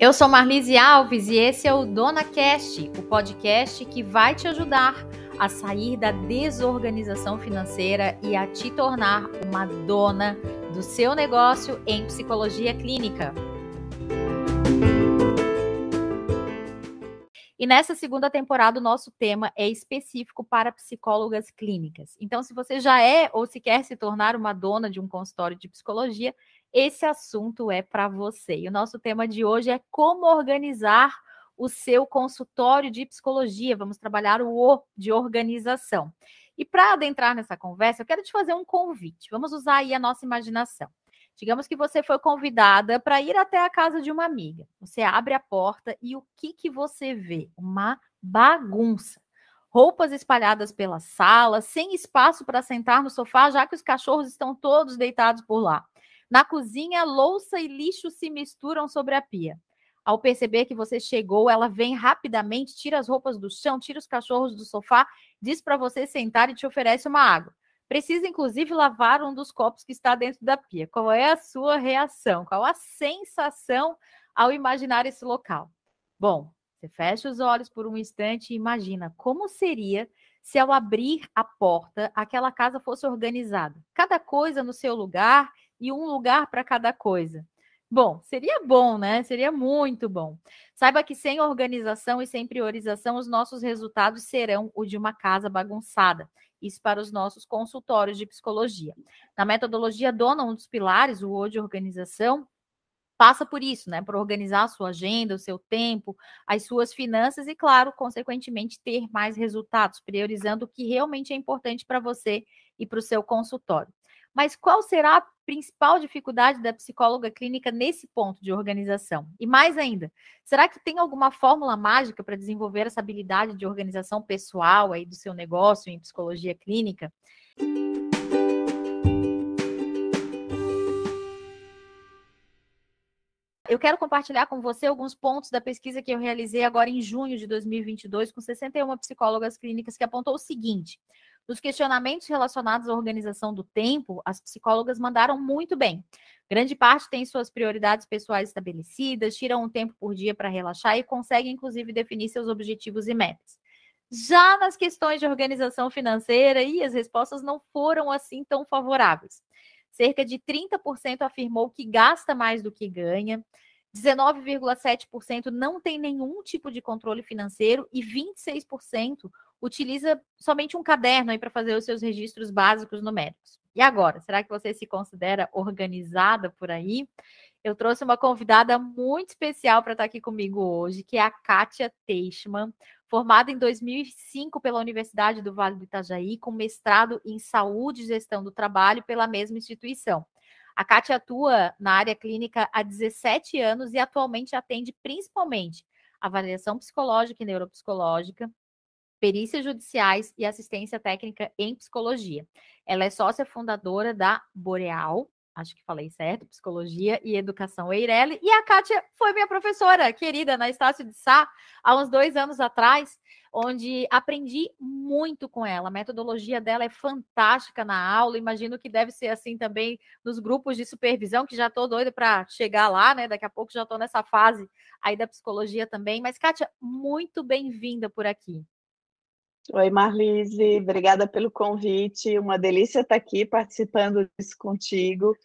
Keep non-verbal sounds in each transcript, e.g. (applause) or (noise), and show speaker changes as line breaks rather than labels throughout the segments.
Eu sou Marlise Alves e esse é o Dona Cast, o podcast que vai te ajudar a sair da desorganização financeira e a te tornar uma dona do seu negócio em psicologia clínica. E nessa segunda temporada, o nosso tema é específico para psicólogas clínicas. Então, se você já é ou se quer se tornar uma dona de um consultório de psicologia, esse assunto é para você. E o nosso tema de hoje é como organizar o seu consultório de psicologia. Vamos trabalhar o O de organização. E para adentrar nessa conversa, eu quero te fazer um convite. Vamos usar aí a nossa imaginação. Digamos que você foi convidada para ir até a casa de uma amiga. Você abre a porta e o que que você vê? Uma bagunça. Roupas espalhadas pela sala, sem espaço para sentar no sofá, já que os cachorros estão todos deitados por lá. Na cozinha, louça e lixo se misturam sobre a pia. Ao perceber que você chegou, ela vem rapidamente, tira as roupas do chão, tira os cachorros do sofá, diz para você sentar e te oferece uma água. Precisa, inclusive, lavar um dos copos que está dentro da pia. Qual é a sua reação? Qual a sensação ao imaginar esse local? Bom, você fecha os olhos por um instante e imagina como seria se ao abrir a porta aquela casa fosse organizada. Cada coisa no seu lugar e um lugar para cada coisa. Bom, seria bom, né? Seria muito bom. Saiba que sem organização e sem priorização, os nossos resultados serão o de uma casa bagunçada. Isso para os nossos consultórios de psicologia. Na metodologia Dona, um dos pilares, o O de organização, passa por isso, né? Por organizar a sua agenda, o seu tempo, as suas finanças e, claro, consequentemente, ter mais resultados, priorizando o que realmente é importante para você e para o seu consultório. Mas qual será a principal dificuldade da psicóloga clínica nesse ponto de organização? E mais ainda, será que tem alguma fórmula mágica para desenvolver essa habilidade de organização pessoal aí do seu negócio em psicologia clínica? Eu quero compartilhar com você alguns pontos da pesquisa que eu realizei agora em junho de 2022 com 61 psicólogas clínicas que apontou o seguinte: nos questionamentos relacionados à organização do tempo, as psicólogas mandaram muito bem. Grande parte tem suas prioridades pessoais estabelecidas, tiram um tempo por dia para relaxar e conseguem, inclusive, definir seus objetivos e metas. Já nas questões de organização financeira, e as respostas não foram assim tão favoráveis. Cerca de 30% afirmou que gasta mais do que ganha, 19,7% não tem nenhum tipo de controle financeiro e 26% utiliza somente um caderno aí para fazer os seus registros básicos numéricos. E agora, será que você se considera organizada por aí? Eu trouxe uma convidada muito especial para estar aqui comigo hoje, que é a Kátia Teichmann, formada em 2005 pela Universidade do Vale do Itajaí, com mestrado em Saúde e Gestão do Trabalho pela mesma instituição. A Kátia atua na área clínica há 17 anos e atualmente atende principalmente avaliação psicológica e neuropsicológica, perícias judiciais e assistência técnica em psicologia. Ela é sócia fundadora da Boreal, acho que falei certo, Psicologia e Educação Eireli. E a Kátia foi minha professora querida na Estácio de Sá, há uns dois anos atrás, onde aprendi muito com ela. A metodologia dela é fantástica na aula, imagino que deve ser assim também nos grupos de supervisão, que já estou doida para chegar lá, né? Daqui a pouco já estou nessa fase aí da psicologia também. Mas, Kátia, muito bem-vinda por aqui.
Oi, Marlise, obrigada pelo convite. Uma delícia estar aqui participando disso contigo.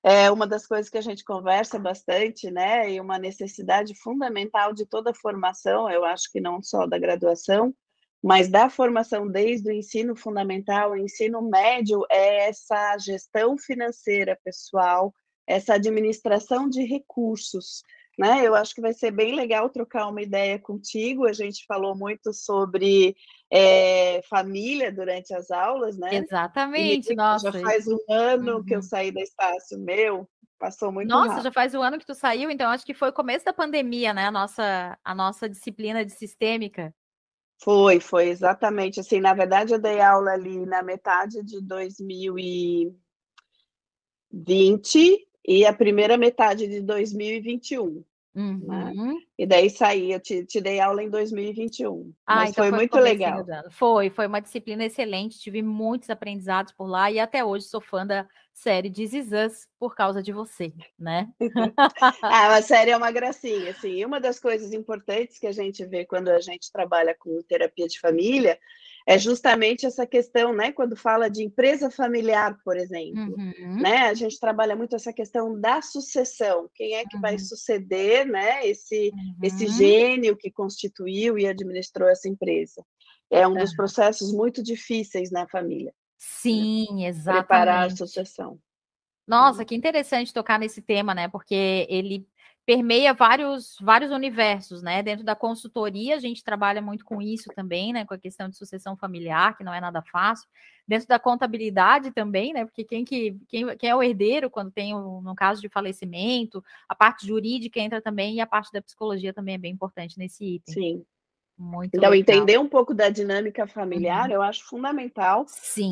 É uma das coisas que a gente conversa bastante, né? E uma necessidade fundamental de toda a formação, eu acho que não só da graduação, mas da formação desde o ensino fundamental, o ensino médio, é essa gestão financeira pessoal, essa administração de recursos. Né? Eu acho que vai ser bem legal trocar uma ideia contigo. A gente falou muito sobre é, família durante as aulas, né?
Exatamente, e nossa.
Já faz um ano uhum. que eu uhum. saí da Estácio, meu, passou muito
Nossa,
rápido.
já faz um ano que tu saiu, então acho que foi o começo da pandemia, né? A nossa, a nossa disciplina de sistêmica.
Foi, foi exatamente assim. Na verdade, eu dei aula ali na metade de 2020 e a primeira metade de 2021. Né? Uhum. Né? E daí saí, eu te, te, dei aula em 2021. Ah, mas então foi, foi muito legal.
Foi, foi uma disciplina excelente, tive muitos aprendizados por lá e até hoje sou fã da série de Zizãs por causa de você, né? (laughs)
ah, a série é uma gracinha, assim. E uma das coisas importantes que a gente vê quando a gente trabalha com terapia de família é justamente essa questão, né? Quando fala de empresa familiar, por exemplo, uhum. né? A gente trabalha muito essa questão da sucessão. Quem é que uhum. vai suceder, né? Esse uhum. esse gênio que constituiu e administrou essa empresa. É um dos processos muito difíceis na família. Né?
Sim, exatamente.
Preparar a sucessão.
Nossa, uhum. que interessante tocar nesse tema, né? Porque ele permeia vários, vários universos, né? Dentro da consultoria, a gente trabalha muito com isso também, né? Com a questão de sucessão familiar, que não é nada fácil. Dentro da contabilidade também, né? Porque quem, que, quem, quem é o herdeiro quando tem, um, no caso de falecimento, a parte jurídica entra também e a parte da psicologia também é bem importante nesse item.
Sim. Muito então, legal. entender um pouco da dinâmica familiar uhum. eu acho fundamental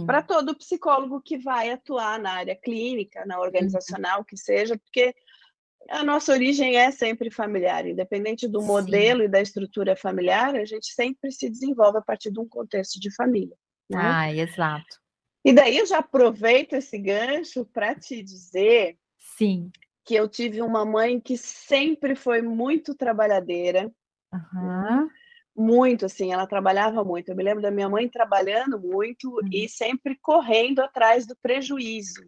para todo psicólogo que vai atuar na área clínica, na uhum. organizacional, uhum. que seja, porque a nossa origem é sempre familiar, independente do modelo Sim. e da estrutura familiar, a gente sempre se desenvolve a partir de um contexto de família.
Né? Ah, exato.
E daí eu já aproveito esse gancho para te dizer
Sim.
que eu tive uma mãe que sempre foi muito trabalhadeira.
Uhum.
Muito, assim, ela trabalhava muito. Eu me lembro da minha mãe trabalhando muito uhum. e sempre correndo atrás do prejuízo.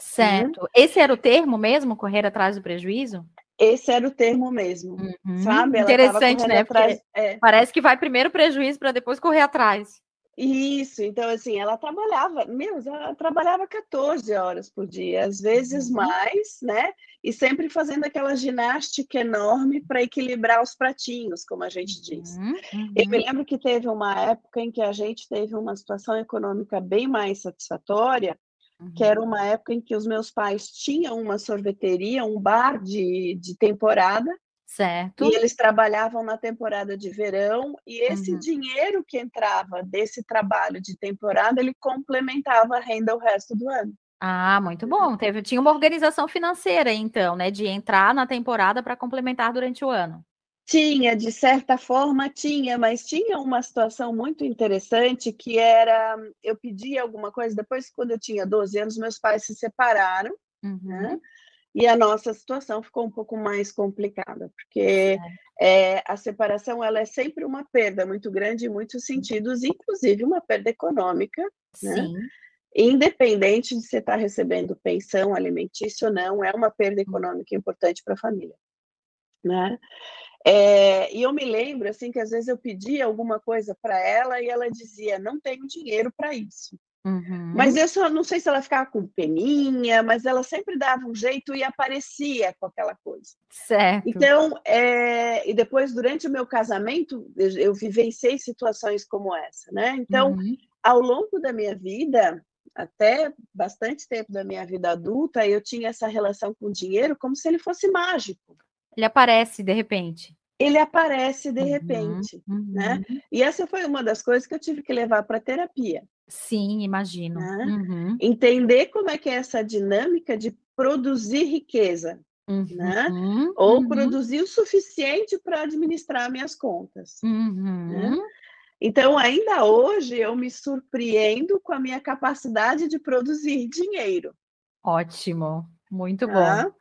Certo. Uhum. Esse era o termo mesmo, correr atrás do prejuízo?
Esse era o termo mesmo, uhum. sabe?
Ela Interessante, né? Atrás, é. Parece que vai primeiro prejuízo para depois correr atrás.
Isso, então assim, ela trabalhava, meu, ela trabalhava 14 horas por dia, às vezes uhum. mais, né? E sempre fazendo aquela ginástica enorme para equilibrar os pratinhos, como a gente diz. Uhum. Eu me uhum. lembro que teve uma época em que a gente teve uma situação econômica bem mais satisfatória, Uhum. que era uma época em que os meus pais tinham uma sorveteria, um bar de, de temporada.
Certo.
E eles trabalhavam na temporada de verão, e esse uhum. dinheiro que entrava desse trabalho de temporada, ele complementava a renda o resto do ano.
Ah, muito bom. Teve, tinha uma organização financeira, então, né? De entrar na temporada para complementar durante o ano.
Tinha, de certa forma tinha, mas tinha uma situação muito interessante que era, eu pedia alguma coisa, depois quando eu tinha 12 anos, meus pais se separaram, né, uhum. né? E a nossa situação ficou um pouco mais complicada, porque é, a separação ela é sempre uma perda muito grande em muitos sentidos, inclusive uma perda econômica, né? Né? Independente de você estar recebendo pensão alimentícia ou não, é uma perda econômica importante para a família. Né? É, e eu me lembro assim que às vezes eu pedia alguma coisa para ela e ela dizia não tenho dinheiro para isso. Uhum. Mas eu só não sei se ela ficava com peninha, mas ela sempre dava um jeito e aparecia com aquela coisa.
Certo.
Então, é, e depois durante o meu casamento eu, eu vivenciei situações como essa, né? Então, uhum. ao longo da minha vida, até bastante tempo da minha vida adulta, eu tinha essa relação com o dinheiro como se ele fosse mágico.
Ele aparece de repente.
Ele aparece de uhum, repente, né? uhum. né? E essa foi uma das coisas que eu tive que levar para terapia.
Sim, imagino. Né?
Uhum. Entender como é que é essa dinâmica de produzir riqueza, né? Uhum, Ou uhum. produzir o suficiente para administrar minhas contas. Né?
Uhum.
Então, ainda hoje, eu me surpreendo com a minha capacidade de produzir dinheiro.
Ótimo, muito bom.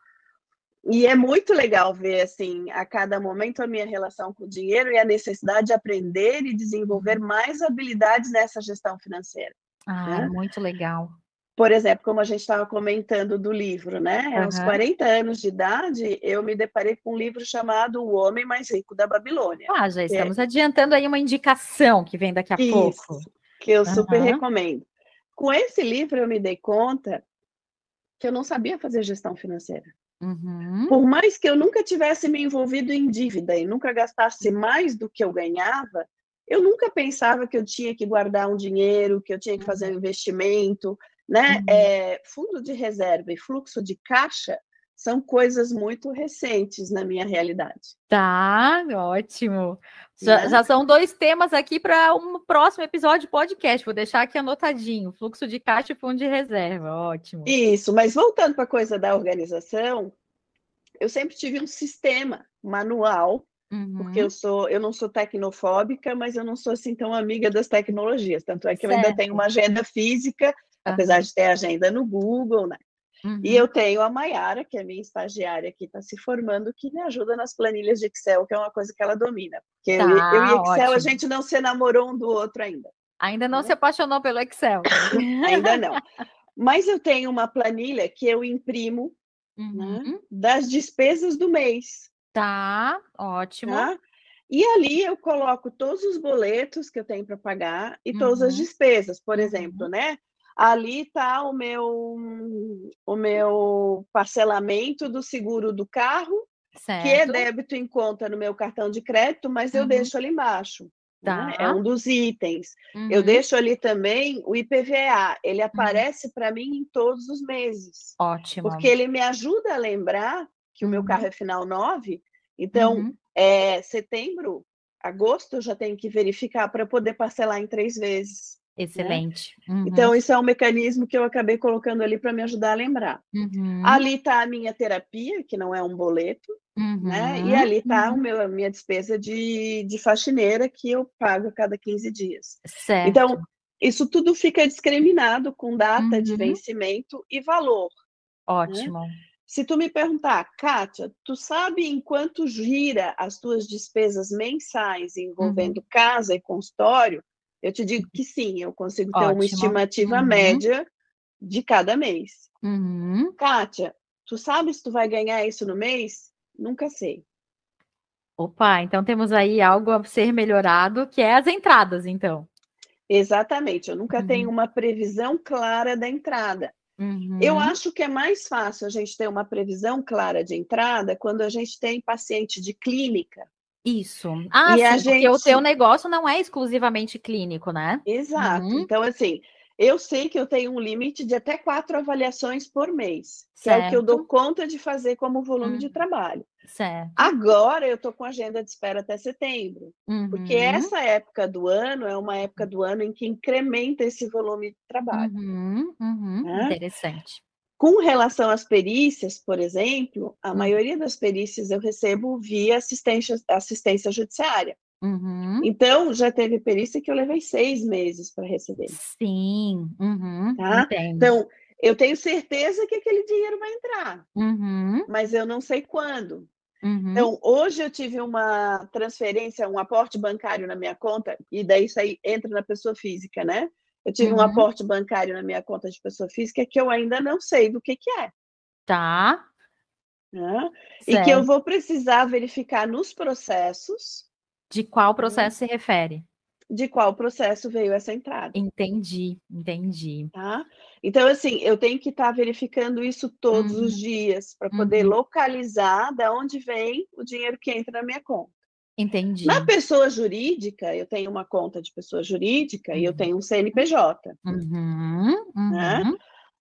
E é muito legal ver, assim, a cada momento a minha relação com o dinheiro e a necessidade de aprender e desenvolver uhum. mais habilidades nessa gestão financeira.
Ah, né? muito legal.
Por exemplo, como a gente estava comentando do livro, né? Uhum. Aos 40 anos de idade, eu me deparei com um livro chamado O Homem Mais Rico da Babilônia.
Ah, já estamos é... adiantando aí uma indicação que vem daqui a Isso, pouco.
Que eu uhum. super recomendo. Com esse livro, eu me dei conta que eu não sabia fazer gestão financeira.
Uhum.
Por mais que eu nunca tivesse me envolvido em dívida e nunca gastasse mais do que eu ganhava, eu nunca pensava que eu tinha que guardar um dinheiro, que eu tinha que fazer um uhum. investimento, né? Uhum. É, fundo de reserva e fluxo de caixa são coisas muito recentes na minha realidade.
Tá, ótimo. Já, né? já são dois temas aqui para um próximo episódio de podcast. Vou deixar aqui anotadinho: fluxo de caixa e fundo de reserva. Ótimo.
Isso, mas voltando para a coisa da organização, eu sempre tive um sistema manual, uhum. porque eu sou, eu não sou tecnofóbica, mas eu não sou assim tão amiga das tecnologias. Tanto é que certo. eu ainda tenho uma agenda física, uhum. apesar de ter agenda no Google, né? Uhum. E eu tenho a Mayara, que é minha estagiária que está se formando, que me ajuda nas planilhas de Excel, que é uma coisa que ela domina. Porque tá, eu, eu, e Excel, ótimo. a gente não se namorou um do outro ainda.
Ainda não né? se apaixonou pelo Excel. (laughs)
ainda não. Mas eu tenho uma planilha que eu imprimo né, uhum. né, das despesas do mês.
Tá, ótimo. Tá?
E ali eu coloco todos os boletos que eu tenho para pagar e uhum. todas as uhum. despesas, por exemplo, uhum. né? Ali está o meu, o meu parcelamento do seguro do carro, certo. que é débito em conta no meu cartão de crédito, mas eu uhum. deixo ali embaixo. Tá. Né? É um dos itens. Uhum. Eu deixo ali também o IPVA, ele uhum. aparece uhum. para mim em todos os meses.
Ótimo.
Porque ele me ajuda a lembrar que o meu carro uhum. é final 9, então uhum. é setembro, agosto eu já tenho que verificar para poder parcelar em três vezes.
Né? Excelente.
Né? Uhum. Então, isso é um mecanismo que eu acabei colocando ali para me ajudar a lembrar. Uhum. Ali está a minha terapia, que não é um boleto, uhum. né? E ali está uhum. a minha despesa de, de faxineira, que eu pago a cada 15 dias.
Certo.
Então, isso tudo fica discriminado com data de uhum. vencimento e valor.
Né? Ótimo. Né?
Se tu me perguntar, Kátia, tu sabe em quanto gira as tuas despesas mensais envolvendo uhum. casa e consultório? Eu te digo que sim, eu consigo ter Ótimo. uma estimativa uhum. média de cada mês. Uhum. Kátia, tu sabes se tu vai ganhar isso no mês? Nunca sei.
Opa, então temos aí algo a ser melhorado, que é as entradas, então.
Exatamente, eu nunca uhum. tenho uma previsão clara da entrada. Uhum. Eu acho que é mais fácil a gente ter uma previsão clara de entrada quando a gente tem paciente de clínica.
Isso. Ah, e sim, gente... porque o teu negócio não é exclusivamente clínico, né?
Exato. Uhum. Então, assim, eu sei que eu tenho um limite de até quatro avaliações por mês, certo. que é o que eu dou conta de fazer como volume de hum. trabalho.
Certo.
Agora eu estou com agenda de espera até setembro, uhum. porque essa época do ano é uma época do ano em que incrementa esse volume de trabalho.
Uhum. Uhum. Né? Interessante.
Com relação às perícias, por exemplo, a maioria das perícias eu recebo via assistência, assistência judiciária. Uhum. Então, já teve perícia que eu levei seis meses para receber.
Sim, uhum.
tá? Então, eu tenho certeza que aquele dinheiro vai entrar, uhum. mas eu não sei quando. Uhum. Então, hoje eu tive uma transferência, um aporte bancário na minha conta, e daí isso aí entra na pessoa física, né? Eu tive uhum. um aporte bancário na minha conta de pessoa física que eu ainda não sei do que, que é.
Tá.
Né? E que eu vou precisar verificar nos processos.
De qual processo né? se refere?
De qual processo veio essa entrada.
Entendi, entendi.
Tá? Então, assim, eu tenho que estar tá verificando isso todos uhum. os dias para poder uhum. localizar de onde vem o dinheiro que entra na minha conta.
Entendi.
Na pessoa jurídica, eu tenho uma conta de pessoa jurídica uhum. e eu uhum. tenho um CNPJ. Uhum, né? Uhum.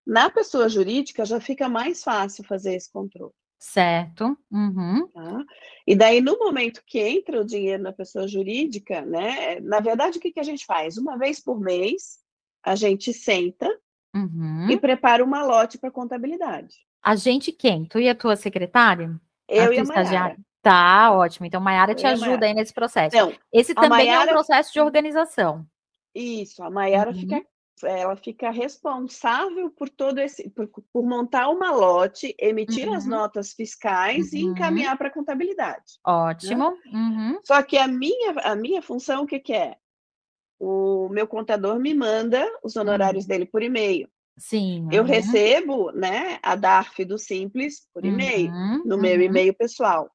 Na pessoa jurídica já fica mais fácil fazer esse controle.
Certo. Uhum.
Tá? E daí, no momento que entra o dinheiro na pessoa jurídica, né? Na verdade, o que, que a gente faz? Uma vez por mês, a gente senta uhum. e prepara uma lote para contabilidade.
A gente quem? Tu e a tua secretária?
Eu a e a estagiária.
Tá, ótimo. Então, Maiara te ajuda aí nesse processo. Esse também é um processo de organização.
Isso, a Maiara uhum. fica ela fica responsável por todo esse por, por montar uma lote, emitir uhum. as notas fiscais uhum. e encaminhar para a contabilidade.
Né? Ótimo. Né? Uhum.
Só que a minha a minha função o que, que é? O meu contador me manda os honorários hum. dele por e-mail.
Sim.
Eu recebo, né, a DARF do Simples por e-mail, uhum, no meu uhum. e-mail pessoal.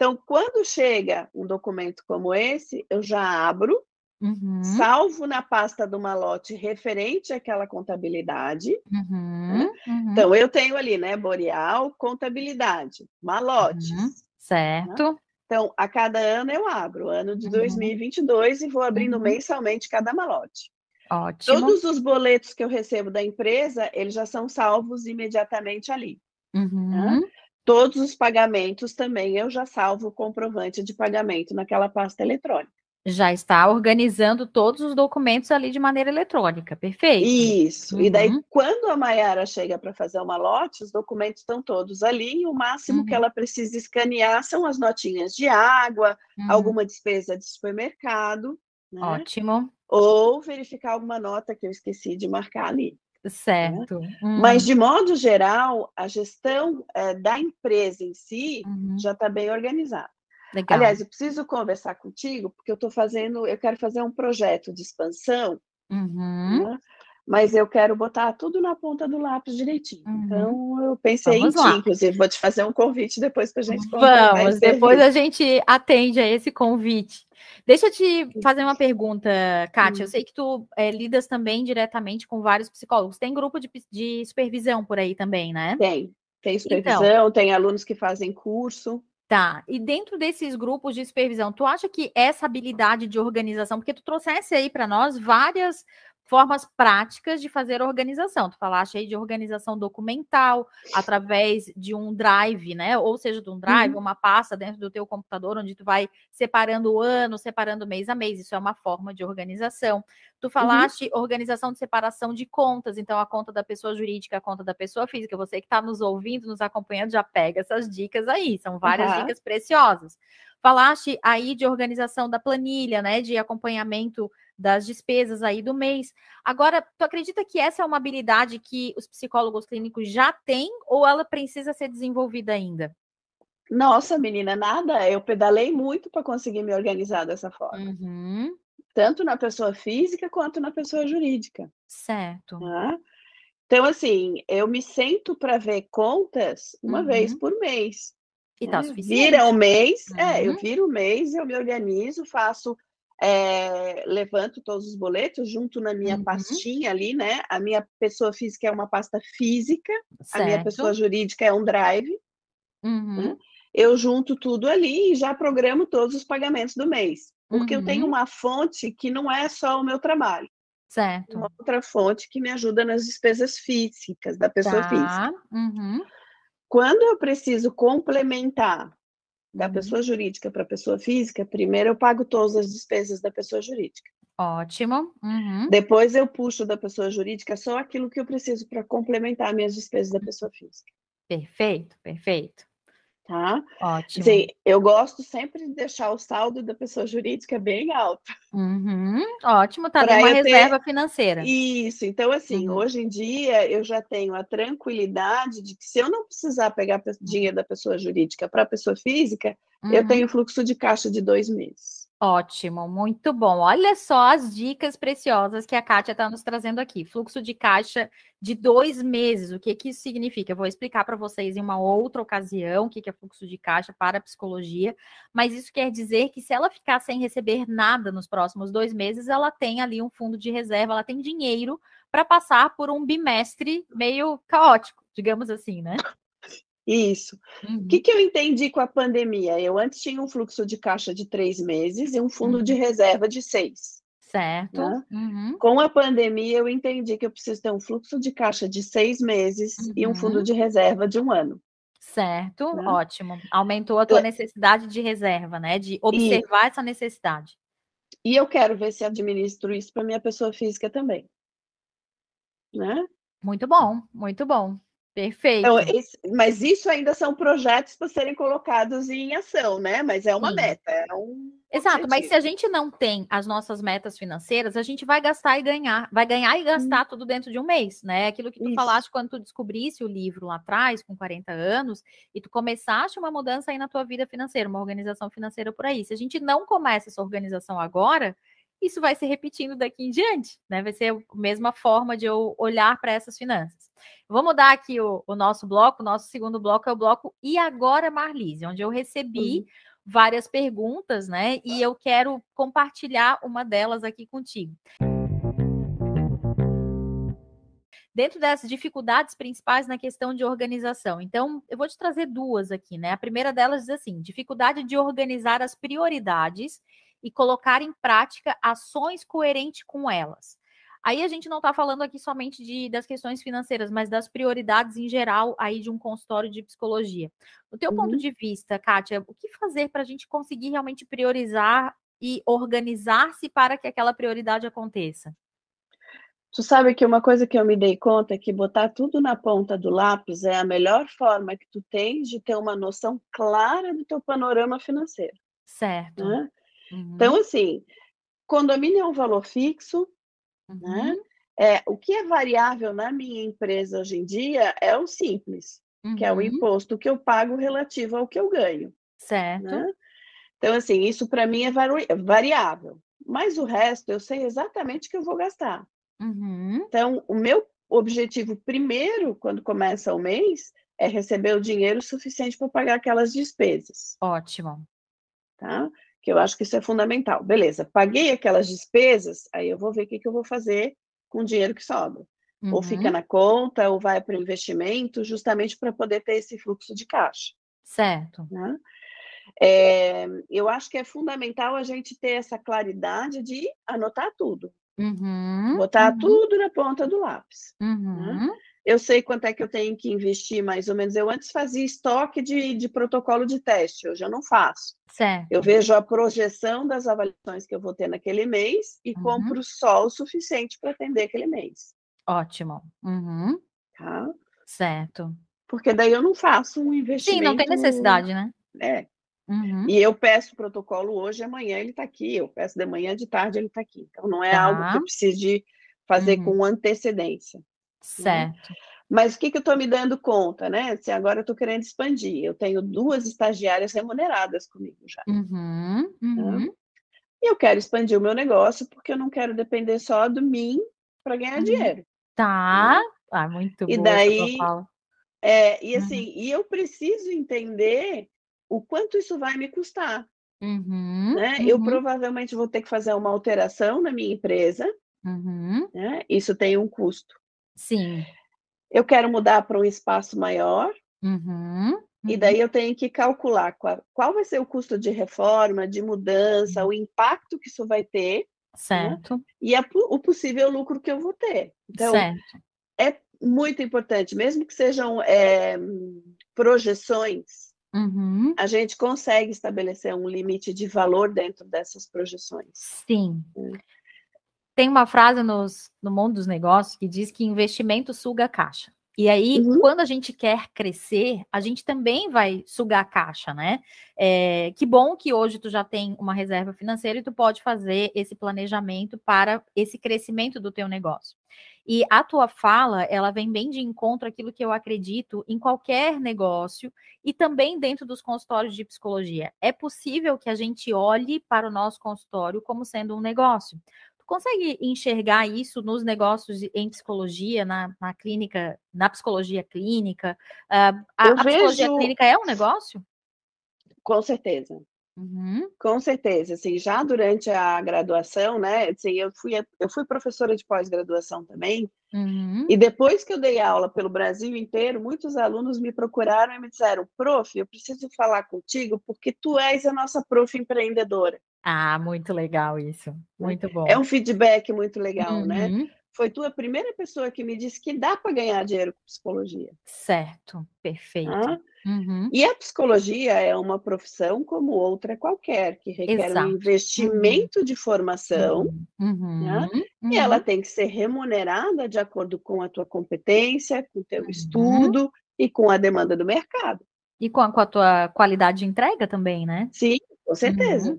Então, quando chega um documento como esse, eu já abro, uhum. salvo na pasta do malote referente àquela contabilidade. Uhum. Né? Uhum. Então, eu tenho ali, né, Boreal, contabilidade, malotes. Uhum. Né?
Certo.
Né? Então, a cada ano eu abro, ano de 2022, uhum. e vou abrindo mensalmente cada malote.
Ótimo.
Todos os boletos que eu recebo da empresa, eles já são salvos imediatamente ali. Uhum. Né? Todos os pagamentos também eu já salvo o comprovante de pagamento naquela pasta eletrônica.
Já está organizando todos os documentos ali de maneira eletrônica, perfeito.
Isso. Uhum. E daí, uhum. quando a Mayara chega para fazer uma lote, os documentos estão todos ali, e o máximo uhum. que ela precisa escanear são as notinhas de água, uhum. alguma despesa de supermercado.
Né? Ótimo.
Ou verificar alguma nota que eu esqueci de marcar ali.
Né? Certo.
Né? Mas, de modo geral, a gestão é, da empresa em si uhum. já está bem organizada. Legal. Aliás, eu preciso conversar contigo, porque eu estou fazendo, eu quero fazer um projeto de expansão,
uhum. né?
Mas eu quero botar tudo na ponta do lápis direitinho. Uhum. Então, eu pensei Vamos em ti, lá. inclusive, vou te fazer um convite depois para a gente
Vamos, depois a gente atende a esse convite. Deixa eu te fazer uma pergunta, Kátia. Hum. Eu sei que tu é, lidas também diretamente com vários psicólogos. Tem grupo de, de supervisão por aí também, né?
Tem. Tem então supervisão, então, tem alunos que fazem curso.
Tá. E dentro desses grupos de supervisão, tu acha que essa habilidade de organização, porque tu trouxesse aí para nós várias formas práticas de fazer organização. Tu falaste aí de organização documental através de um drive, né? Ou seja, de um drive, uhum. uma pasta dentro do teu computador onde tu vai separando o ano, separando mês a mês. Isso é uma forma de organização. Tu uhum. falaste uhum. organização de separação de contas, então a conta da pessoa jurídica, a conta da pessoa física. Você que está nos ouvindo, nos acompanhando, já pega essas dicas aí. São várias uhum. dicas preciosas. Falaste aí de organização da planilha, né? De acompanhamento das despesas aí do mês. Agora, tu acredita que essa é uma habilidade que os psicólogos clínicos já têm ou ela precisa ser desenvolvida ainda?
Nossa, menina, nada. Eu pedalei muito para conseguir me organizar dessa forma.
Uhum.
Tanto na pessoa física quanto na pessoa jurídica.
Certo.
Né? Então, assim, eu me sento para ver contas uma uhum. vez por mês.
E tá né? suficiente.
Vira o mês, uhum. é, eu uhum. viro o mês, eu me organizo, faço é, levanto todos os boletos junto na minha uhum. pastinha ali, né? A minha pessoa física é uma pasta física, certo. a minha pessoa jurídica é um drive.
Uhum. Né?
Eu junto tudo ali e já programo todos os pagamentos do mês. Porque uhum. eu tenho uhum. uma fonte que não é só o meu trabalho.
Certo.
Uma outra fonte que me ajuda nas despesas físicas da pessoa
tá.
física.
Uhum.
Quando eu preciso complementar da uhum. pessoa jurídica para a pessoa física, primeiro eu pago todas as despesas da pessoa jurídica.
Ótimo. Uhum.
Depois eu puxo da pessoa jurídica só aquilo que eu preciso para complementar minhas despesas da pessoa física.
Perfeito, perfeito
tá?
Ótimo.
Sim, eu gosto sempre de deixar o saldo da pessoa jurídica bem alto.
Uhum, ótimo, tá dando uma reserva ter... financeira.
Isso, então assim, uhum. hoje em dia eu já tenho a tranquilidade de que se eu não precisar pegar dinheiro da pessoa jurídica para a pessoa física, uhum. eu tenho fluxo de caixa de dois meses.
Ótimo, muito bom. Olha só as dicas preciosas que a Kátia está nos trazendo aqui. Fluxo de caixa de dois meses. O que, que isso significa? Eu vou explicar para vocês em uma outra ocasião o que, que é fluxo de caixa para a psicologia, mas isso quer dizer que se ela ficar sem receber nada nos próximos dois meses, ela tem ali um fundo de reserva, ela tem dinheiro para passar por um bimestre meio caótico, digamos assim, né?
Isso. Uhum. O que, que eu entendi com a pandemia? Eu antes tinha um fluxo de caixa de três meses e um fundo uhum. de reserva de seis.
Certo.
Né?
Uhum.
Com a pandemia, eu entendi que eu preciso ter um fluxo de caixa de seis meses e um fundo uhum. de reserva de um ano.
Certo, né? ótimo. Aumentou a tua necessidade de reserva, né? De observar e... essa necessidade.
E eu quero ver se administro isso para minha pessoa física também. Né?
Muito bom, muito bom. Perfeito.
Então, esse, mas isso ainda são projetos para serem colocados em ação, né? Mas é uma Sim. meta, é um.
Exato, objetivo. mas se a gente não tem as nossas metas financeiras, a gente vai gastar e ganhar, vai ganhar e gastar hum. tudo dentro de um mês, né? Aquilo que tu isso. falaste quando tu descobrisse o livro lá atrás, com 40 anos, e tu começaste uma mudança aí na tua vida financeira, uma organização financeira por aí. Se a gente não começa essa organização agora, isso vai se repetindo daqui em diante, né? Vai ser a mesma forma de eu olhar para essas finanças. Vou mudar aqui o, o, nosso bloco, o nosso segundo bloco é o bloco E Agora Marlise, onde eu recebi uhum. várias perguntas, né? E eu quero compartilhar uma delas aqui contigo. Dentro das dificuldades principais na questão de organização. Então, eu vou te trazer duas aqui, né? A primeira delas diz assim: dificuldade de organizar as prioridades e colocar em prática ações coerentes com elas. Aí a gente não está falando aqui somente de, das questões financeiras, mas das prioridades em geral aí de um consultório de psicologia. Do teu uhum. ponto de vista, Kátia, o que fazer para a gente conseguir realmente priorizar e organizar-se para que aquela prioridade aconteça?
Tu sabe que uma coisa que eu me dei conta é que botar tudo na ponta do lápis é a melhor forma que tu tens de ter uma noção clara do teu panorama financeiro.
Certo.
Né? Uhum. Então, assim, condomínio é um valor fixo? Uhum. né? É, o que é variável na minha empresa hoje em dia é o simples, uhum. que é o uhum. imposto que eu pago relativo ao que eu ganho.
Certo. Né?
Então, assim, isso para mim é vari variável. Mas o resto eu sei exatamente o que eu vou gastar.
Uhum.
Então, o meu objetivo primeiro, quando começa o mês, é receber o dinheiro suficiente para pagar aquelas despesas.
Ótimo.
Tá? Que eu acho que isso é fundamental. Beleza, paguei aquelas despesas, aí eu vou ver o que, que eu vou fazer com o dinheiro que sobra. Uhum. Ou fica uhum. na conta, ou vai para o investimento, justamente para poder ter esse fluxo de caixa.
Certo.
Né? É, eu acho que é fundamental a gente ter essa claridade de anotar tudo.
Uhum,
Botar uhum. tudo na ponta do lápis.
Né?
Eu sei quanto é que eu tenho que investir, mais ou menos. Eu antes fazia estoque de, de protocolo de teste, hoje eu não faço.
Certo.
Eu vejo a projeção das avaliações que eu vou ter naquele mês e uhum. compro só o suficiente para atender aquele mês.
Ótimo. Uhum.
Tá?
Certo.
Porque daí eu não faço um investimento.
Sim, não tem necessidade, né?
É.
Uhum.
E eu peço o protocolo hoje, amanhã ele está aqui. Eu peço de manhã, de tarde ele está aqui. Então não é tá. algo que eu preciso de fazer uhum. com antecedência.
Certo.
Né? Mas o que, que eu estou me dando conta, né? Se agora eu estou querendo expandir, eu tenho duas estagiárias remuneradas comigo já.
Uhum, uhum.
E eu quero expandir o meu negócio porque eu não quero depender só de mim para ganhar uhum. dinheiro.
Tá. Né? Ah, muito
e daí, é, e assim, uhum. e eu preciso entender o quanto isso vai me custar.
Uhum,
né?
uhum.
Eu provavelmente vou ter que fazer uma alteração na minha empresa.
Uhum.
Né? Isso tem um custo.
Sim.
Eu quero mudar para um espaço maior.
Uhum,
e daí eu tenho que calcular qual, qual, vai ser o custo de reforma, de mudança, o impacto que isso vai ter.
Né? Certo.
Né? E a, o possível lucro que eu vou ter. Então,
certo.
é muito importante, mesmo que sejam é, projeções,
Uhum.
a gente consegue estabelecer um limite de valor dentro dessas projeções.
Sim. Hum. Tem uma frase nos, no mundo dos negócios que diz que investimento suga caixa. E aí, uhum. quando a gente quer crescer, a gente também vai sugar a caixa, né? É, que bom que hoje tu já tem uma reserva financeira e tu pode fazer esse planejamento para esse crescimento do teu negócio. E a tua fala, ela vem bem de encontro àquilo que eu acredito em qualquer negócio e também dentro dos consultórios de psicologia. É possível que a gente olhe para o nosso consultório como sendo um negócio. Consegue enxergar isso nos negócios em psicologia, na, na clínica, na psicologia clínica? Uh, a, a psicologia clínica é um negócio?
Com certeza.
Uhum.
Com certeza, assim, já durante a graduação, né, assim, eu fui, eu fui professora de pós-graduação também,
uhum.
e depois que eu dei aula pelo Brasil inteiro, muitos alunos me procuraram e me disseram, prof, eu preciso falar contigo porque tu és a nossa prof empreendedora.
Ah, muito legal isso, né? muito bom.
É um feedback muito legal, né?
uhum.
né? Foi tu a primeira pessoa que me disse que dá para ganhar dinheiro com psicologia.
Certo, perfeito. Ah?
Uhum. E a psicologia é uma profissão como outra qualquer, que requer Exato. um investimento uhum. de formação,
uhum.
Né? e ela uhum. tem que ser remunerada de acordo com a tua competência, com o teu uhum. estudo e com a demanda do mercado.
E com a, com a, tua qualidade de entrega também, né?
Sim, com certeza.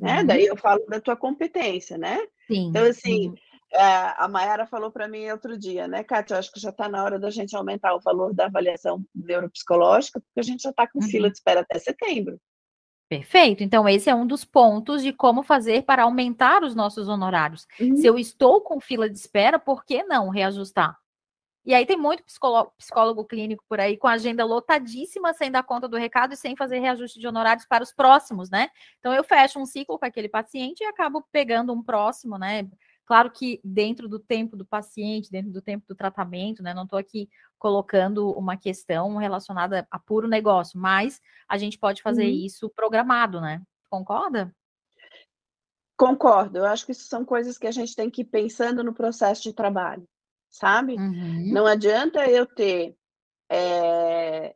Né? Daí eu falo da tua competência, né?
Sim.
Então, assim, é, a Mayara falou para mim outro dia, né, Kátia? Eu acho que já está na hora da gente aumentar o valor da avaliação neuropsicológica, porque a gente já está com uhum. fila de espera até setembro.
Perfeito. Então, esse é um dos pontos de como fazer para aumentar os nossos honorários. Uhum. Se eu estou com fila de espera, por que não reajustar? E aí tem muito psicólogo, psicólogo, clínico por aí com a agenda lotadíssima, sem dar conta do recado e sem fazer reajuste de honorários para os próximos, né? Então eu fecho um ciclo com aquele paciente e acabo pegando um próximo, né? Claro que dentro do tempo do paciente, dentro do tempo do tratamento, né? Não estou aqui colocando uma questão relacionada a puro negócio, mas a gente pode fazer uhum. isso programado, né? Concorda?
Concordo. Eu acho que isso são coisas que a gente tem que ir pensando no processo de trabalho, sabe?
Uhum.
Não adianta eu ter é,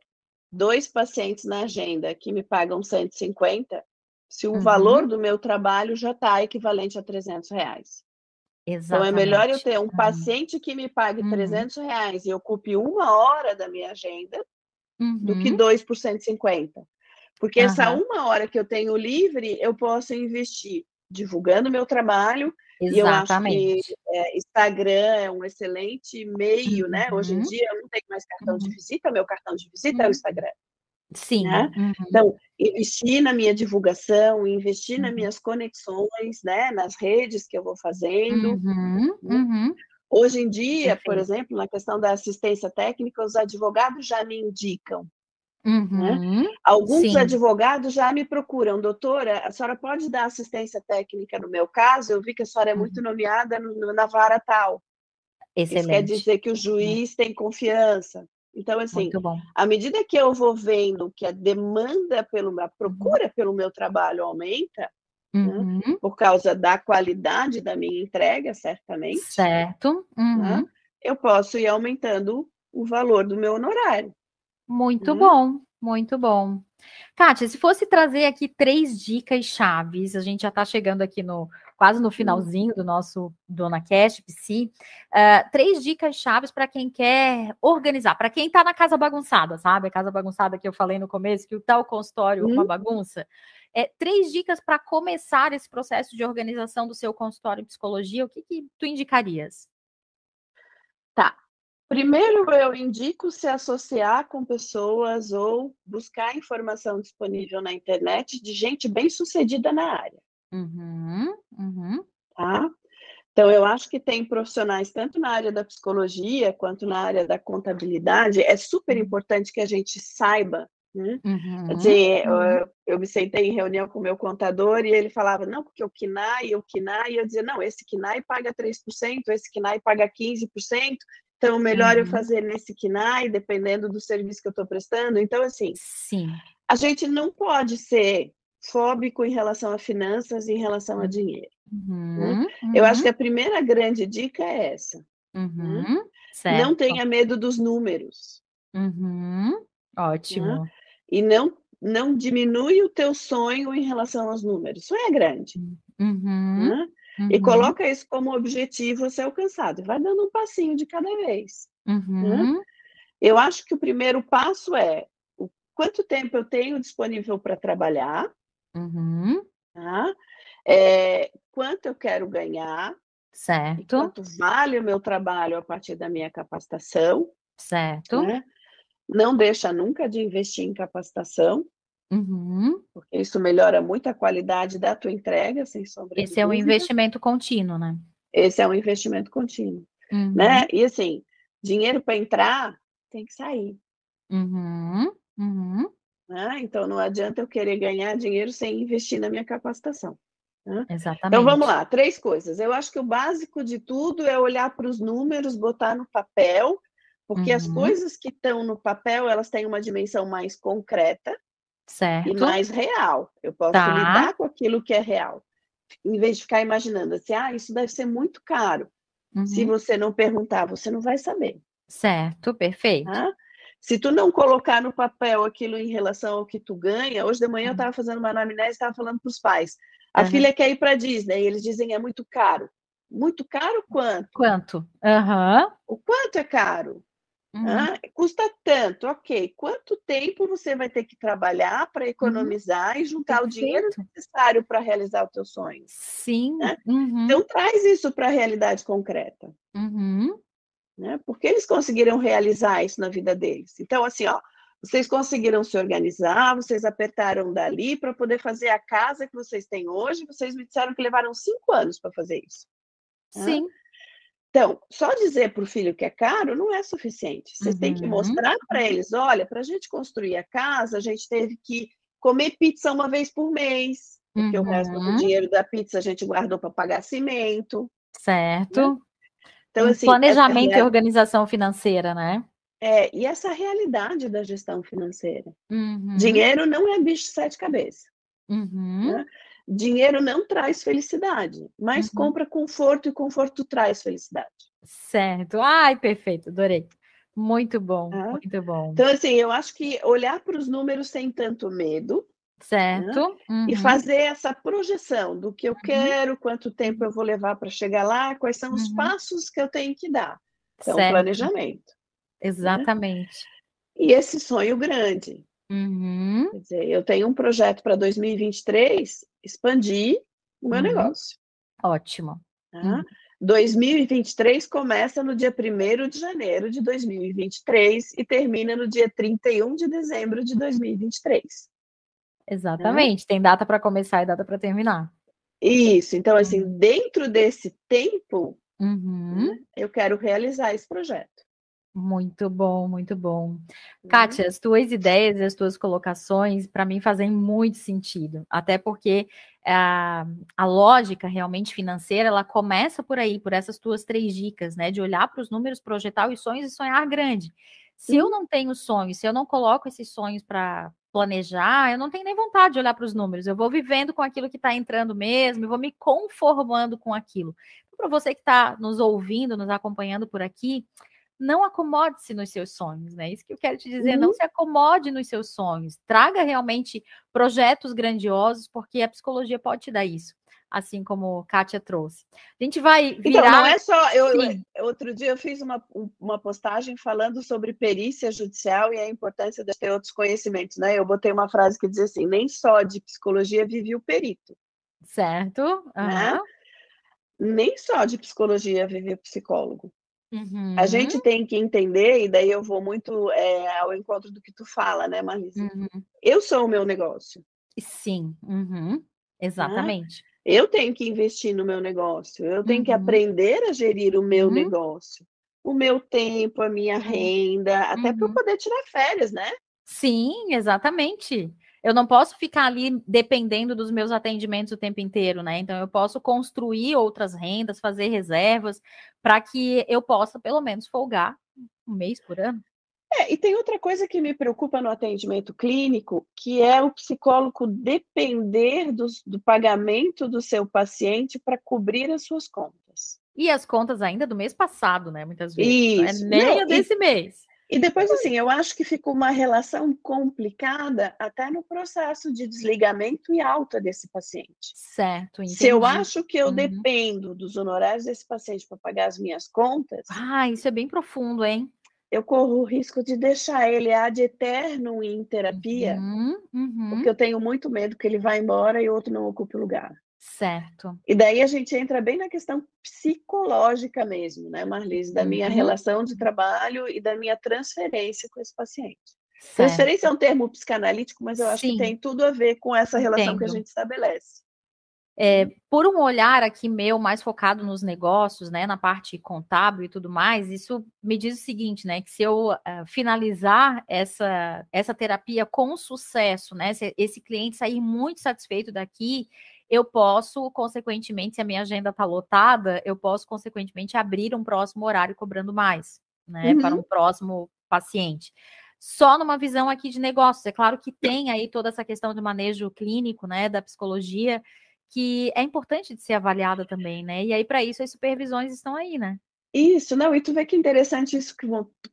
dois pacientes na agenda que me pagam 150 se o uhum. valor do meu trabalho já está equivalente a 300 reais. Exatamente. Então, é melhor eu ter um paciente que me pague uhum. 300 reais e ocupe uma hora da minha agenda uhum. do que uhum. dois por 150. Porque essa uma hora que eu tenho livre, eu posso investir divulgando meu trabalho. Exatamente. E eu acho que é, Instagram é um excelente meio, né? Hoje em uhum. dia eu não tenho mais cartão de visita, meu cartão de visita é o Instagram.
Sim.
Né? Uhum. Então, investir na minha divulgação, investir uhum. nas minhas conexões, né? Nas redes que eu vou fazendo.
Uhum. Né? uhum.
Hoje em dia, Perfeito. por exemplo, na questão da assistência técnica, os advogados já me indicam. Né?
Uhum.
Alguns Sim. advogados já me procuram, doutora, a senhora pode dar assistência técnica no meu caso? Eu vi que a senhora é muito uhum. nomeada no, na vara tal. Excelente. Isso quer dizer que o juiz tem confiança. Então, assim, à medida que eu vou vendo que a demanda pelo, a uhum. procura uhum. pelo meu trabalho aumenta, né, uhum. né, por causa da qualidade da minha entrega, certamente.
Certo. Uhum. Né,
eu posso ir aumentando o valor do meu honorário.
Muito uhum. bom, muito bom. Kátia, se fosse trazer aqui três dicas chaves, a gente já está chegando aqui no quase no finalzinho do nosso Dona Cash, PC, uh, três dicas chaves para quem quer organizar, para quem está na casa bagunçada, sabe? A casa bagunçada que eu falei no começo, que o tal consultório é uma bagunça. É, três dicas para começar esse processo de organização do seu consultório em psicologia, o que, que tu indicarias?
Tá. Primeiro, eu indico se associar com pessoas ou buscar informação disponível na internet de gente bem sucedida na área.
Uhum, uhum.
Tá? Então, eu acho que tem profissionais tanto na área da psicologia quanto na área da contabilidade. É super uhum. importante que a gente saiba. Né? Uhum, dizer, uhum. eu, eu, me sentei em reunião com o meu contador e ele falava, não, porque o KINAI, o KINAI, e eu dizia, não, esse KINAI paga 3%, esse KINAI paga 15%, então melhor eu uhum. fazer nesse KINAI, dependendo do serviço que eu estou prestando. Então, assim,
Sim.
a gente não pode ser fóbico em relação a finanças e em relação a dinheiro. Uhum, né? uhum. Eu acho que a primeira grande dica é essa.
Uhum,
né? Não tenha medo dos números.
Uhum, ótimo.
Né? E não, não diminui o teu sonho em relação aos números. Sonho é grande.
Uhum,
né? E coloca isso como objetivo a ser alcançado. Vai dando um passinho de cada vez. Né? Eu acho que o primeiro passo é o quanto tempo eu tenho disponível para trabalhar,
Uhum.
Tá? É, quanto eu quero ganhar,
certo?
Quanto vale o meu trabalho a partir da minha capacitação,
certo?
Né? Não deixa nunca de investir em capacitação,
uhum.
porque isso melhora muito a qualidade da tua entrega, sem sombra
Esse é um investimento contínuo, né?
Esse é um investimento contínuo,
uhum.
né? E assim, dinheiro para entrar tem que sair.
Uhum. Uhum.
Né? Então, não adianta eu querer ganhar dinheiro sem investir na minha capacitação. Né?
Exatamente.
Então, vamos lá, três coisas. Eu acho que o básico de tudo é olhar para os números, botar no papel, porque uhum. as coisas que estão no papel, elas têm uma dimensão mais concreta
certo.
e mais real. Eu posso tá. lidar com aquilo que é real. Em vez de ficar imaginando assim, ah, isso deve ser muito caro. Uhum. Se você não perguntar, você não vai saber.
Certo, perfeito.
Tá? Se tu não colocar no papel aquilo em relação ao que tu ganha, hoje de manhã eu estava fazendo uma anamnese e estava falando para os pais. A uhum. filha quer ir para Disney e eles dizem é muito caro. Muito caro quanto?
Quanto? Uhum.
O quanto é caro? Uhum. Ah, custa tanto, ok. Quanto tempo você vai ter que trabalhar para economizar e juntar Perfeito. o dinheiro necessário para realizar o teu sonho?
Sim.
Né?
Uhum.
Então traz isso para a realidade concreta.
Uhum
né? Porque eles conseguiram realizar isso na vida deles. Então, assim, ó, vocês conseguiram se organizar, vocês apertaram dali para poder fazer a casa que vocês têm hoje. Vocês me disseram que levaram cinco anos para fazer isso.
Né?
Então, só dizer para o filho que é caro não é suficiente. Vocês uhum. têm que uhum. mostrar para eles: olha, para a gente construir a casa, a gente teve que comer pizza uma vez por mês, porque uhum. o resto do uhum. dinheiro da pizza a gente guardou para pagar cimento.
Certo. Né? Então, assim, planejamento essa... e organização financeira, né?
É, e essa realidade da gestão financeira.
Uhum.
Dinheiro não é bicho de sete cabeças.
Uhum.
Né? Dinheiro não traz felicidade, mas uhum. compra conforto e conforto traz felicidade.
Certo. Ai, perfeito, adorei. Muito bom, muito bom.
Então, assim, eu acho que olhar para os números sem tanto medo,
Certo.
Né? E
Uhum.
fazer essa projeção do que eu
Uhum.
quero, quanto tempo eu vou levar para chegar lá, quais são os
Uhum.
passos que eu tenho que dar. Então,
Certo.
planejamento. Né?
Exatamente.
E esse sonho grande.
Uhum.
Quer dizer, eu tenho um projeto para 2023 expandir o meu
Uhum.
negócio.
Ótimo.
Tá?
Uhum.
2023 começa no dia 1 de janeiro de 2023 e termina no dia 31 de dezembro de 2023.
Exatamente. Tem data para começar e data para terminar.
Isso. Então, assim,
Uhum.
dentro desse tempo,
Uhum.
né, eu quero realizar esse projeto.
Muito bom, muito bom.
né?
Kátia, as tuas ideias e as tuas colocações, para mim, fazem muito sentido. Até porque a, a lógica realmente financeira, ela começa por aí, por essas tuas três dicas, né? De olhar para os números, projetar os sonhos e sonhar grande. Se eu
Uhum.
não tenho sonhos, se eu não coloco esses sonhos para planejar, eu não tenho nem vontade de olhar para os números. Eu vou vivendo com aquilo que está entrando mesmo, eu vou me conformando com aquilo. Para você que está nos ouvindo, nos acompanhando por aqui, não acomode-se nos seus sonhos, né? Isso que eu quero te dizer, não
Uhum.
se acomode nos seus sonhos. Traga realmente projetos grandiosos, porque a psicologia pode te dar isso, assim como Kátia trouxe. A gente vai virar.
Então, não é só. Eu,
Sim.
outro dia eu fiz uma, um- uma postagem falando sobre perícia judicial e a importância de ter outros conhecimentos, né? Eu botei uma frase que dizia assim: nem só de psicologia vive o perito,
Certo?
né?
Aham.
Nem só de psicologia vive o psicólogo. A
Uhum.
gente tem que entender, e daí eu vou muito é, ao encontro do que tu fala, né, Marlise?
Uhum.
Eu sou o meu negócio.
Sim. Uhum. Exatamente.
Eu tenho que investir no meu negócio, eu tenho que
Uhum.
aprender a gerir o meu
Uhum.
negócio, o meu tempo, a minha
Uhum.
renda, até para eu poder tirar férias, né?
Sim, exatamente. Eu não posso ficar ali dependendo dos meus atendimentos o tempo inteiro, né? Então, eu posso construir outras rendas, fazer reservas, para que eu possa, pelo menos, folgar um mês por ano.
É, e tem outra coisa que me preocupa no atendimento clínico, que é o psicólogo depender dos- do pagamento do seu paciente para cobrir as suas contas.
E as contas ainda do mês passado, né? Muitas vezes. É
Isso.
nem
Não,
a
e-
desse mês.
E depois, assim, eu acho que fica uma relação complicada até no processo de desligamento e alta desse paciente.
Certo,
Se eu
entendi.
acho que eu
Uhum.
dependo dos honorários desse paciente para pagar as minhas contas,
Ah, isso é bem profundo, hein?
eu corro o risco de deixar ele ad eterno em terapia,
Uhum, uhum.
porque eu tenho muito medo que ele vá embora e outro não ocupe o lugar.
Certo.
E daí a gente entra bem na questão psicológica mesmo, né, Marlise, da minha
Uhum.
relação de trabalho e da minha transferência com esse paciente.
Certo.
Transferência é um termo psicanalítico, mas eu acho que
Sim.
tem tudo a ver com essa relação que a
Entendo.
gente estabelece.
É, por um olhar aqui meu mais focado nos negócios, né, na parte contábil e tudo mais, isso me diz o seguinte, né, que se eu ah, finalizar essa, essa terapia com sucesso, né, se esse cliente sair muito satisfeito daqui, eu posso, consequentemente, se a minha agenda está lotada, eu posso, consequentemente, abrir um próximo horário cobrando mais, né, para
Uhum.
um próximo paciente. Só numa visão aqui de negócios. É claro que tem aí toda essa questão do manejo clínico, né, da psicologia, que é importante de ser avaliada também, né? E aí, para isso, as supervisões estão aí, né?
Isso, não, e tu vê que interessante isso que,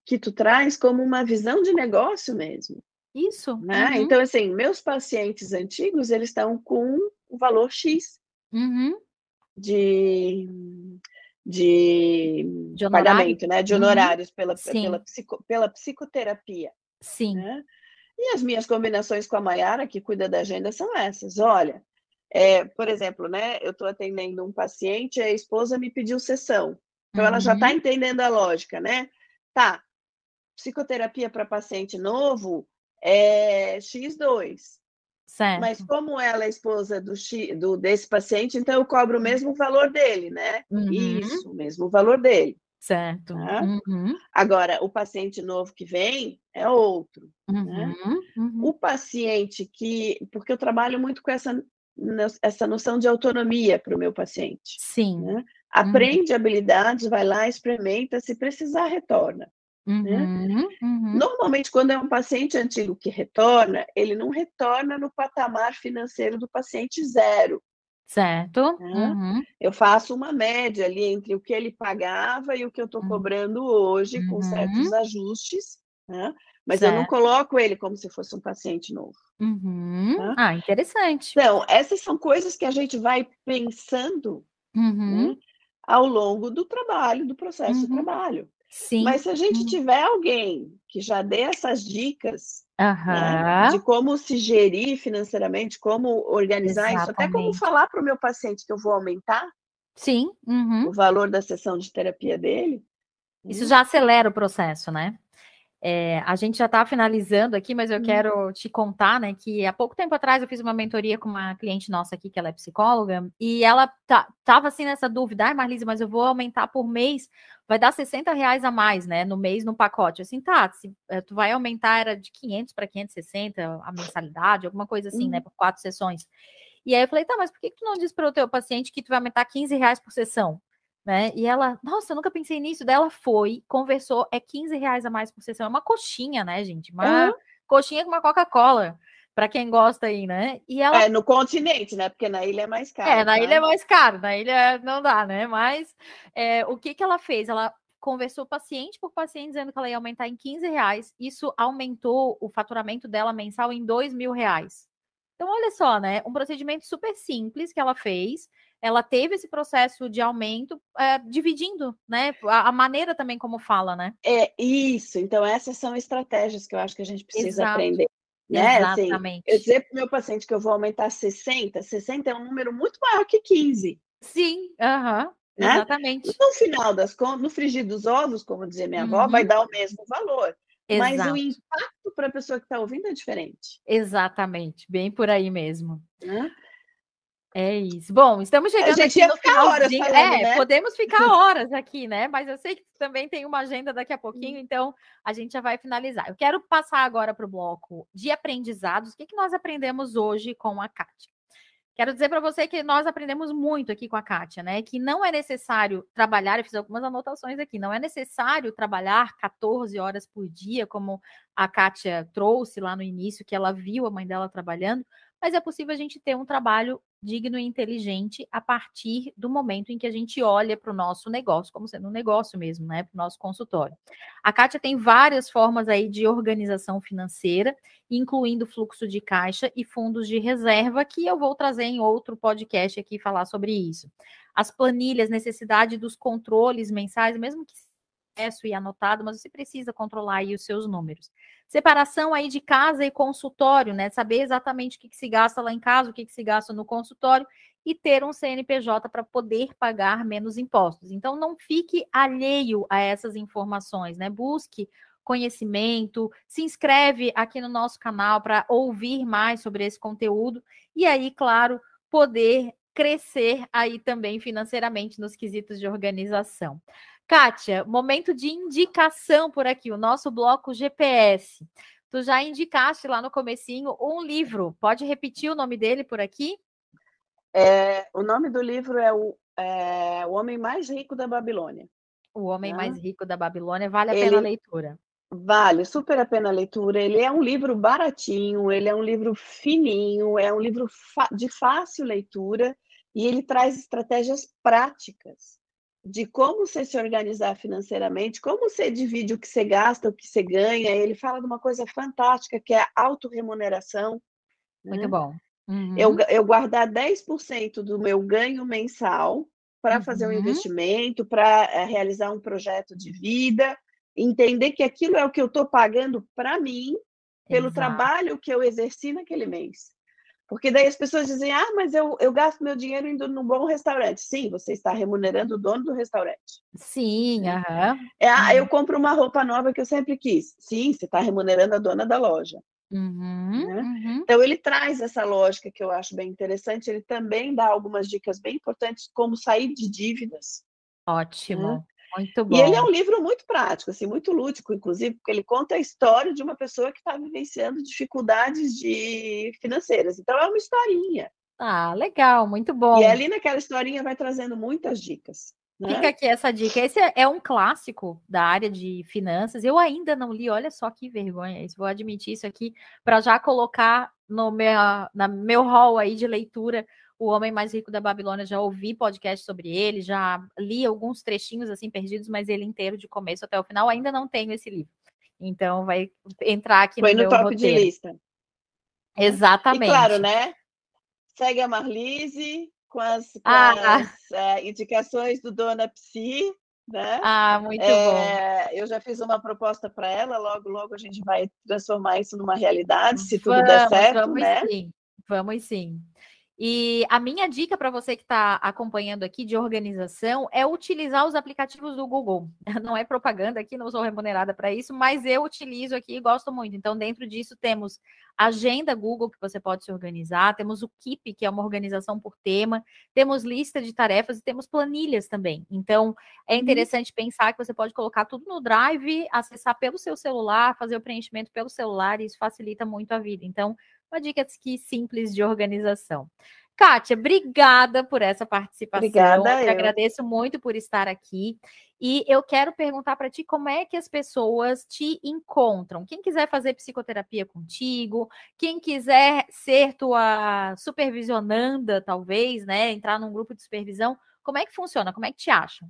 que tu traz como uma visão de negócio mesmo,
Isso.
né?
Uhum,
Então, assim, meus pacientes antigos, eles estão com o valor X
uhum.
de, de
De
pagamento, né? De
Uhum.
honorários pela,
Sim.
pela, psico, pela psicoterapia,
Sim.
né? E as minhas combinações com a Mayara, que cuida da agenda, são essas. Olha, é, por exemplo, né? Eu estou atendendo um paciente, a esposa me pediu sessão. Então, ela já está
Uhum.
entendendo a lógica, né? Tá, psicoterapia para paciente novo é X2. Mas
Certo.
como ela é esposa do, do desse paciente, então eu cobro o mesmo valor dele, né?
Uhum.
Isso, o mesmo valor dele.
Certo.
Tá?
Uhum.
Agora, o paciente novo que vem é outro.
Uhum. Uhum.
O paciente que. Porque eu trabalho muito com essa, essa noção de autonomia para o meu paciente.
Sim.
né? Aprende habilidades, vai lá, experimenta, se precisar, retorna.
Uhum. Uhum.
Normalmente, quando é um paciente antigo que retorna, ele não retorna no patamar financeiro do paciente zero.
Certo.
né?
Uhum.
Eu faço uma média ali entre o que ele pagava e o que eu estou
Uhum.
cobrando hoje, com
Uhum.
certos ajustes, né? Mas certo. eu não coloco ele como se fosse um paciente novo.
Uhum. Tá? Ah, interessante.
Então, essas são coisas que a gente vai pensando uhum. né, ao longo do trabalho, do processo uhum. de trabalho. Sim. Mas se a gente uhum. tiver alguém que já dê essas dicas né, de como se gerir financeiramente, como organizar Exatamente. isso, até como falar para o meu paciente que eu vou aumentar
Sim. Uhum.
o valor da sessão de terapia dele.
Isso já acelera o processo, né? É, a gente já está finalizando aqui, mas eu uhum. quero te contar, né, que há pouco tempo atrás eu fiz uma mentoria com uma cliente nossa aqui, que ela é psicóloga, e ela tá, tava assim nessa dúvida, ai Marlise, mas eu vou aumentar por mês, vai dar 60 reais a mais, né, no mês, no pacote. Assim, tá, se, eh, tu vai aumentar, era de 500 para 560 a mensalidade, alguma coisa assim, né, uhum. né, por quatro sessões. E aí eu falei, tá, mas por que, que tu não diz para o teu paciente que tu vai aumentar 15 reais por sessão? Né? E ela, nossa, eu nunca pensei nisso. Daí ela foi, conversou, é 15 reais a mais por sessão. É uma coxinha, né, gente? Uma uhum. coxinha com uma Coca-Cola. Para quem gosta aí, né?
E ela... É, no continente, né? Porque na ilha é mais caro.
É, na tá? ilha é mais caro, na ilha não dá, né? Mas é, o que, que ela fez? Ela conversou paciente por paciente dizendo que ela ia aumentar em 15 reais. Isso aumentou o faturamento dela mensal em 2 mil reais. Então, olha só, né? Um procedimento super simples que ela fez ela teve esse processo de aumento é, dividindo, né? A, a, maneira também como fala, né?
É isso. Então, essas são estratégias que eu acho que a gente precisa Exato. aprender. Né? Exatamente. Assim, eu dizer para o meu paciente que eu vou aumentar 60, 60 é um número muito maior que 15.
Sim, uhum, né? exatamente.
No final das contas, no frigir dos ovos, como dizia minha uhum. avó, vai dar o mesmo valor. Exato. Mas o impacto para a pessoa que está ouvindo é diferente.
Exatamente, bem por aí mesmo. Né? É isso. Bom, estamos chegando
a gente aqui no ficar horas falando,
É,
né?
podemos ficar (laughs) horas aqui, né? Mas eu sei que também tem uma agenda daqui a pouquinho, hum. então a gente já vai finalizar. Eu quero passar agora para o bloco de aprendizados. O que, que nós aprendemos hoje com a Kátia? Quero dizer para você que nós aprendemos muito aqui com a Kátia, né? Que não é necessário trabalhar, eu fiz algumas anotações aqui, não é necessário trabalhar 14 horas por dia, como a Kátia trouxe lá no início, que ela viu a mãe dela trabalhando, mas é possível a gente ter um trabalho digno e inteligente a partir do momento em que a gente olha para o nosso negócio, como sendo um negócio mesmo, né? Para o nosso consultório. A Kátia tem várias formas aí de organização financeira, incluindo fluxo de caixa e fundos de reserva, que eu vou trazer em outro podcast aqui falar sobre isso. As planilhas, necessidade dos controles mensais, mesmo que e anotado, mas você precisa controlar aí os seus números. Separação aí de casa e consultório, né? Saber exatamente o que, que se gasta lá em casa, o que, que se gasta no consultório e ter um CNPJ para poder pagar menos impostos. Então, não fique alheio a essas informações, né? Busque conhecimento, se inscreve aqui no nosso canal para ouvir mais sobre esse conteúdo e aí, claro, poder crescer aí também financeiramente nos quesitos de organização. Kátia, momento de indicação por aqui, o nosso bloco GPS. Tu já indicaste lá no comecinho um livro. Pode repetir o nome dele por aqui?
É, o nome do livro é o, é o Homem Mais Rico da Babilônia.
O Homem né? Mais Rico da Babilônia. Vale a ele, pena a leitura.
Vale, super a pena a leitura. Ele é um livro baratinho, ele é um livro fininho, é um livro de fácil leitura e ele traz estratégias práticas de como você se organizar financeiramente, como você divide o que você gasta, o que você ganha. Ele fala de uma coisa fantástica que é a autorremuneração.
Muito né? bom.
Uhum. Eu, eu guardar 10% do meu ganho mensal para uhum. fazer um uhum. investimento, para é, realizar um projeto de vida, entender que aquilo é o que eu estou pagando para mim, pelo Exato. trabalho que eu exerci naquele mês. Porque daí as pessoas dizem, ah, mas eu, eu gasto meu dinheiro indo num bom restaurante. Sim, você está remunerando o dono do restaurante.
Sim, aham.
É, ah, eu compro uma roupa nova que eu sempre quis. Sim, você está remunerando a dona da loja.
Uhum, né? uhum.
Então ele traz essa lógica que eu acho bem interessante. Ele também dá algumas dicas bem importantes, como sair de dívidas.
Ótimo. Né? Muito bom.
E ele é um livro muito prático, assim, muito lúdico, inclusive, porque ele conta a história de uma pessoa que está vivenciando dificuldades de financeiras. Então é uma historinha.
Ah, legal, muito bom.
E ali naquela historinha vai trazendo muitas dicas.
Né? Fica aqui essa dica. Esse é, é um clássico da área de finanças. Eu ainda não li, olha só que vergonha isso. Vou admitir isso aqui para já colocar no meu, na meu hall aí de leitura o Homem Mais Rico da Babilônia, já ouvi podcast sobre ele, já li alguns trechinhos assim perdidos, mas ele inteiro de começo até o final, ainda não tenho esse livro. Então vai entrar aqui
Foi
no,
no top
roteiro.
de lista.
Exatamente.
E claro, né? Segue a Marlise com as, com
Ah.
as é, indicações do Dona Psi, né?
Ah, muito bom.
É, eu já fiz uma proposta para ela, logo, logo a gente vai transformar isso numa realidade, se tudo
Vamos,
der certo,
vamos
né?
sim. Vamos sim. E a minha dica para você que está acompanhando aqui de organização é utilizar os aplicativos do Google. (laughs) Não é propaganda aqui, não sou remunerada para isso, mas eu utilizo aqui e gosto muito. Então, dentro disso, temos agenda Google, que você pode se organizar, temos o Keep, que é uma organização por tema, temos lista de tarefas e temos planilhas também. Então, é
Uhum.
interessante pensar que você pode colocar tudo no Drive, acessar pelo seu celular, fazer o preenchimento pelo celular, e isso facilita muito a vida. Então, uma dica aqui simples de organização. Kátia, obrigada por essa participação.
Obrigada,
Te
eu.
agradeço muito por estar aqui. E eu quero perguntar para ti como é que as pessoas te encontram. Quem quiser fazer psicoterapia contigo, quem quiser ser tua supervisionanda, talvez, né? Entrar num grupo de supervisão, como é que funciona? Como é que te acham?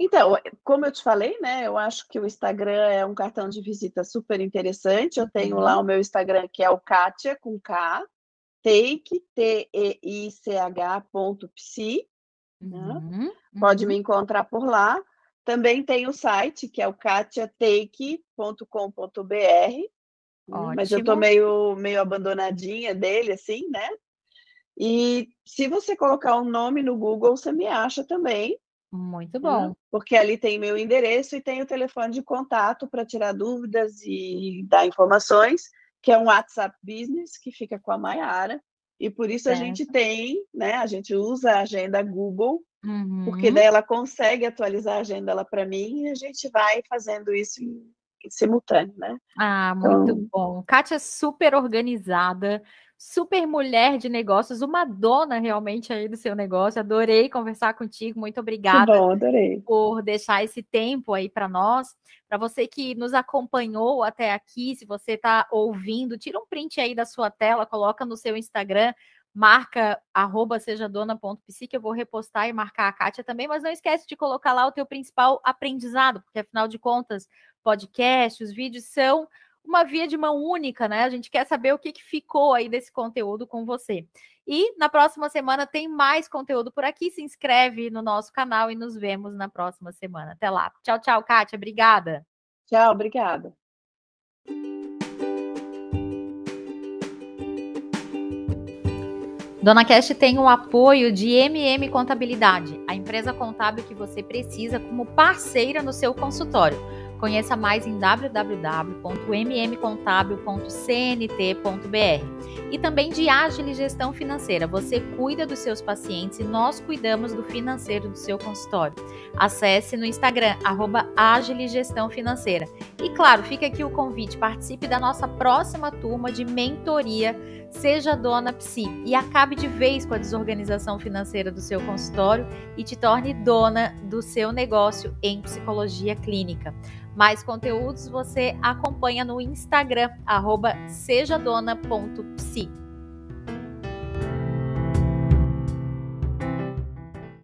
Então, como eu te falei, né? Eu acho que o Instagram é um cartão de visita super interessante. Eu tenho lá
Uhum.
o meu Instagram, que é o Kátia, com K, take, T-E-I-C-H, ponto, psi. Né?
Uhum,
Pode
uhum.
me encontrar por lá. Também tem o site, que é o katiatake.com.br. né? Mas eu tô meio, meio abandonadinha dele, assim, né? E se você colocar um nome no Google, você me acha também,
Muito
né?
bom.
Porque ali tem meu endereço e tem o telefone de contato para tirar dúvidas e dar informações, que é um WhatsApp Business que fica com a Maiara. E por isso a gente
Certo.
tem, né? A gente usa a agenda Google, porque
Uhum.
daí ela consegue atualizar a agenda lá para mim e a gente vai fazendo isso em simultâneo, né?
Ah, muito
Então,
bom. Kátia é super organizada, super mulher de negócios, uma dona realmente aí do seu negócio. Adorei conversar contigo. Muito obrigada
bom, adorei.
por deixar esse tempo aí para nós. Para você que nos acompanhou até aqui, se você está ouvindo, tira um print aí da sua tela, coloca no seu Instagram, marca arroba sejadona.psi, que eu vou repostar e marcar a Kátia também, mas não esquece de colocar lá o teu principal aprendizado, porque afinal de contas, podcast, os vídeos são uma via de mão única, né? A gente quer saber o que, que ficou aí desse conteúdo com você. E na próxima semana tem mais conteúdo por aqui. Se inscreve no nosso canal e nos vemos na próxima semana. Até lá. Tchau, tchau, Kátia. Obrigada.
Tchau, obrigada.
Dona Cash tem o apoio de MM Contabilidade, a empresa contábil que você precisa como parceira no seu consultório. Conheça mais em www.mmcontabil.cnt.br. E também de Agile Gestão Financeira. Você cuida dos seus pacientes e nós cuidamos do financeiro do seu consultório. Acesse no Instagram, arroba Financeira. E claro, fica aqui o convite, participe da nossa próxima turma de mentoria Seja Dona Psi e acabe de vez com a desorganização financeira do seu consultório e te torne dona do seu negócio em psicologia clínica. Mais conteúdos você acompanha no Instagram, arroba sejadona.psi.